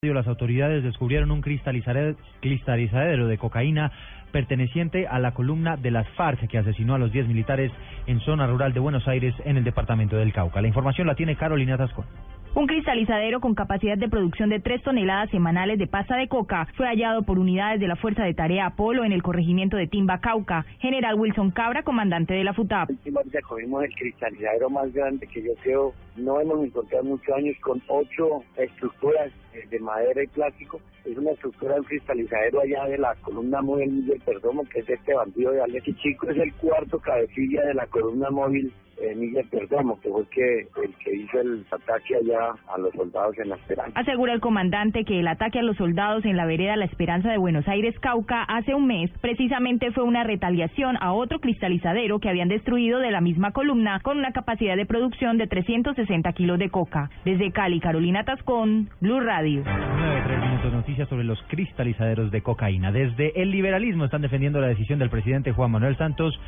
Las autoridades descubrieron un cristalizadero de cocaína perteneciente a la columna de las FARC que asesinó a los 10 militares en zona rural de Buenos Aires en el departamento del Cauca. La información la tiene Carolina Tascón. Un cristalizadero con capacidad de producción de 3 toneladas semanales de pasta de coca fue hallado por unidades de la Fuerza de Tarea Apolo en el corregimiento de Timba, Cauca. General Wilson Cabra, comandante de la FUTAP. Cogimos el cristalizadero más grande que yo creo no hemos encontrado muchos años con ocho estructuras de madera y plástico. Es una estructura de cristalizadero allá de la columna móvil Miguel Perdomo, que es este bandido de Alex. Chico es el cuarto cabecilla de la columna móvil eh, Miguel Perdomo, que fue el que, el que hizo el ataque allá a los soldados en La Esperanza. Asegura el comandante que el ataque a los soldados en la vereda La Esperanza de Buenos Aires, Cauca, hace un mes, precisamente fue una retaliación a otro cristalizadero que habían destruido de la misma columna con una capacidad de producción de 360 kilos de coca. Desde Cali, Carolina Tascón, Blue Radio. 9, minutos noticias sobre los cristalizaderos de cocaína. Desde el liberalismo están defendiendo la decisión del presidente Juan Manuel Santos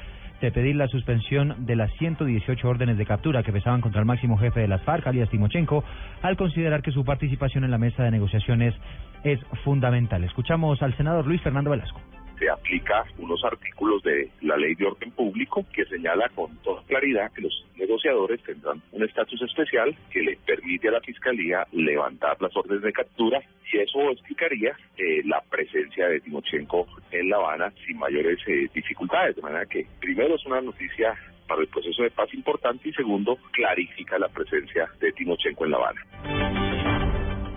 de pedir la suspensión de las 118 órdenes de captura que pesaban contra el máximo jefe de las FARC, alias Timochenko, al considerar que su participación en la mesa de negociaciones es fundamental. Escuchamos al senador Luis Fernando Velasco se aplica unos artículos de la ley de orden público que señala con toda claridad que los negociadores tendrán un estatus especial que le permite a la fiscalía levantar las órdenes de captura y eso explicaría eh, la presencia de Timochenko en La Habana sin mayores eh, dificultades. De manera que primero es una noticia para el proceso de paz importante y segundo clarifica la presencia de Timochenko en La Habana.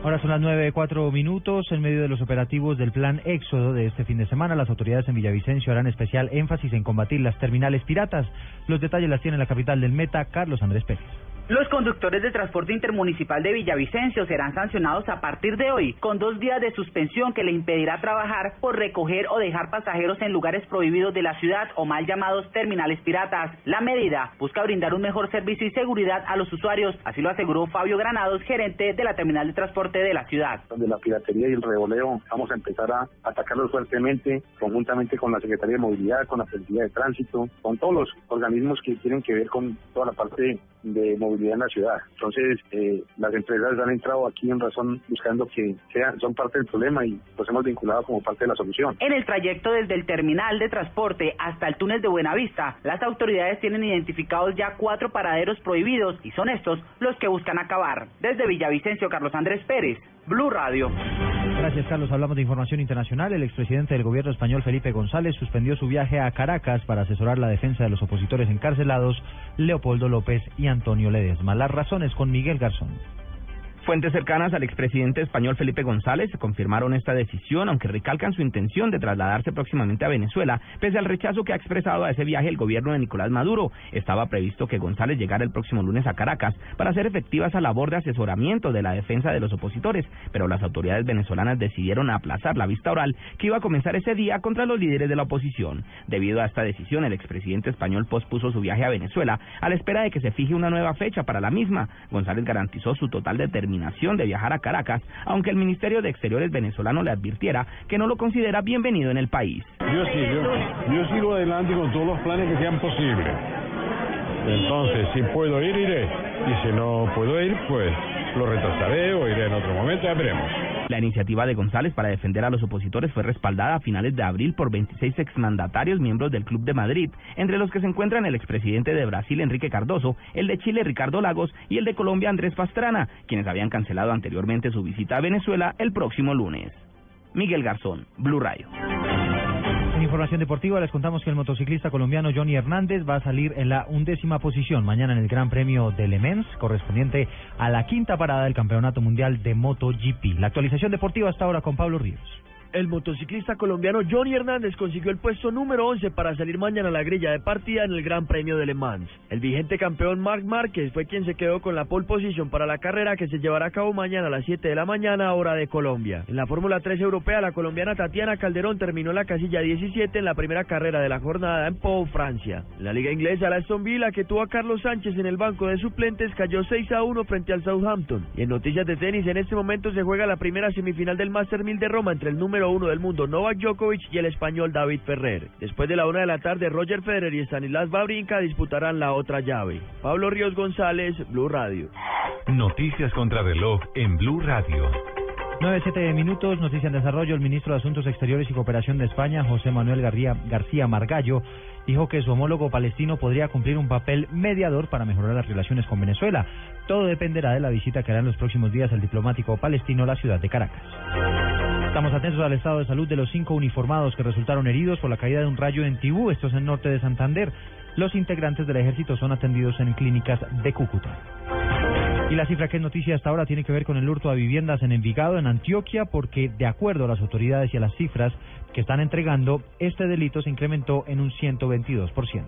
Ahora son las nueve cuatro minutos. En medio de los operativos del plan Éxodo de este fin de semana, las autoridades en Villavicencio harán especial énfasis en combatir las terminales piratas. Los detalles las tiene la capital del Meta, Carlos Andrés Pérez. Los conductores de transporte intermunicipal de Villavicencio serán sancionados a partir de hoy con dos días de suspensión que le impedirá trabajar por recoger o dejar pasajeros en lugares prohibidos de la ciudad o mal llamados terminales piratas. La medida busca brindar un mejor servicio y seguridad a los usuarios, así lo aseguró Fabio Granados, gerente de la terminal de transporte de la ciudad. De la piratería y el revoleo vamos a empezar a atacarlos fuertemente, conjuntamente con la Secretaría de Movilidad, con la Policía de Tránsito, con todos los organismos que tienen que ver con toda la parte de movilidad en la ciudad. Entonces, eh, las empresas han entrado aquí en razón buscando que sean, son parte del problema y los hemos vinculado como parte de la solución. En el trayecto desde el terminal de transporte hasta el túnel de Buenavista, las autoridades tienen identificados ya cuatro paraderos prohibidos y son estos los que buscan acabar. Desde Villavicencio, Carlos Andrés Pérez, Blue Radio. Gracias, Carlos. Hablamos de información internacional. El expresidente del gobierno español, Felipe González, suspendió su viaje a Caracas para asesorar la defensa de los opositores encarcelados, Leopoldo López y Antonio Ledesma. Las razones con Miguel Garzón. Fuentes cercanas al expresidente español Felipe González confirmaron esta decisión, aunque recalcan su intención de trasladarse próximamente a Venezuela, pese al rechazo que ha expresado a ese viaje el gobierno de Nicolás Maduro. Estaba previsto que González llegara el próximo lunes a Caracas para hacer efectiva esa labor de asesoramiento de la defensa de los opositores, pero las autoridades venezolanas decidieron aplazar la vista oral que iba a comenzar ese día contra los líderes de la oposición. Debido a esta decisión, el expresidente español pospuso su viaje a Venezuela a la espera de que se fije una nueva fecha para la misma. González garantizó su total determinación de viajar a Caracas, aunque el Ministerio de Exteriores venezolano le advirtiera que no lo considera bienvenido en el país. Yo sigo, yo sigo adelante con todos los planes que sean posibles. Entonces, si puedo ir, iré. Y si no puedo ir, pues lo retrasaré o iré en otro momento, ya veremos. La iniciativa de González para defender a los opositores fue respaldada a finales de abril por 26 exmandatarios miembros del Club de Madrid, entre los que se encuentran el expresidente de Brasil Enrique Cardoso, el de Chile Ricardo Lagos y el de Colombia Andrés Pastrana, quienes habían cancelado anteriormente su visita a Venezuela el próximo lunes. Miguel Garzón, Blue Radio información deportiva les contamos que el motociclista colombiano Johnny Hernández va a salir en la undécima posición mañana en el Gran Premio de Le Mans, correspondiente a la quinta parada del Campeonato Mundial de MotoGP. La actualización deportiva hasta ahora con Pablo Ríos el motociclista colombiano Johnny Hernández consiguió el puesto número 11 para salir mañana a la grilla de partida en el Gran Premio de Le Mans. El vigente campeón Marc Márquez fue quien se quedó con la pole position para la carrera que se llevará a cabo mañana a las 7 de la mañana, hora de Colombia. En la Fórmula 3 europea, la colombiana Tatiana Calderón terminó en la casilla 17 en la primera carrera de la jornada en Pau, Francia. En la liga inglesa, la Aston Villa, que tuvo a Carlos Sánchez en el banco de suplentes, cayó 6 a 1 frente al Southampton. Y en noticias de tenis, en este momento se juega la primera semifinal del Master 1000 de Roma entre el número uno del mundo Novak Djokovic y el español David Ferrer. Después de la una de la tarde, Roger Federer y Stanislas Babrinka disputarán la otra llave. Pablo Ríos González, Blue Radio. Noticias contra reloj en Blue Radio. 9, 7 minutos, noticia en desarrollo. El ministro de Asuntos Exteriores y Cooperación de España, José Manuel García, García Margallo, dijo que su homólogo palestino podría cumplir un papel mediador para mejorar las relaciones con Venezuela. Todo dependerá de la visita que hará en los próximos días el diplomático palestino a la ciudad de Caracas. Estamos atentos al estado de salud de los cinco uniformados que resultaron heridos por la caída de un rayo en Tibú, esto es en norte de Santander. Los integrantes del ejército son atendidos en clínicas de Cúcuta. Y la cifra que es noticia hasta ahora tiene que ver con el hurto a viviendas en Envigado, en Antioquia, porque de acuerdo a las autoridades y a las cifras que están entregando, este delito se incrementó en un 122%.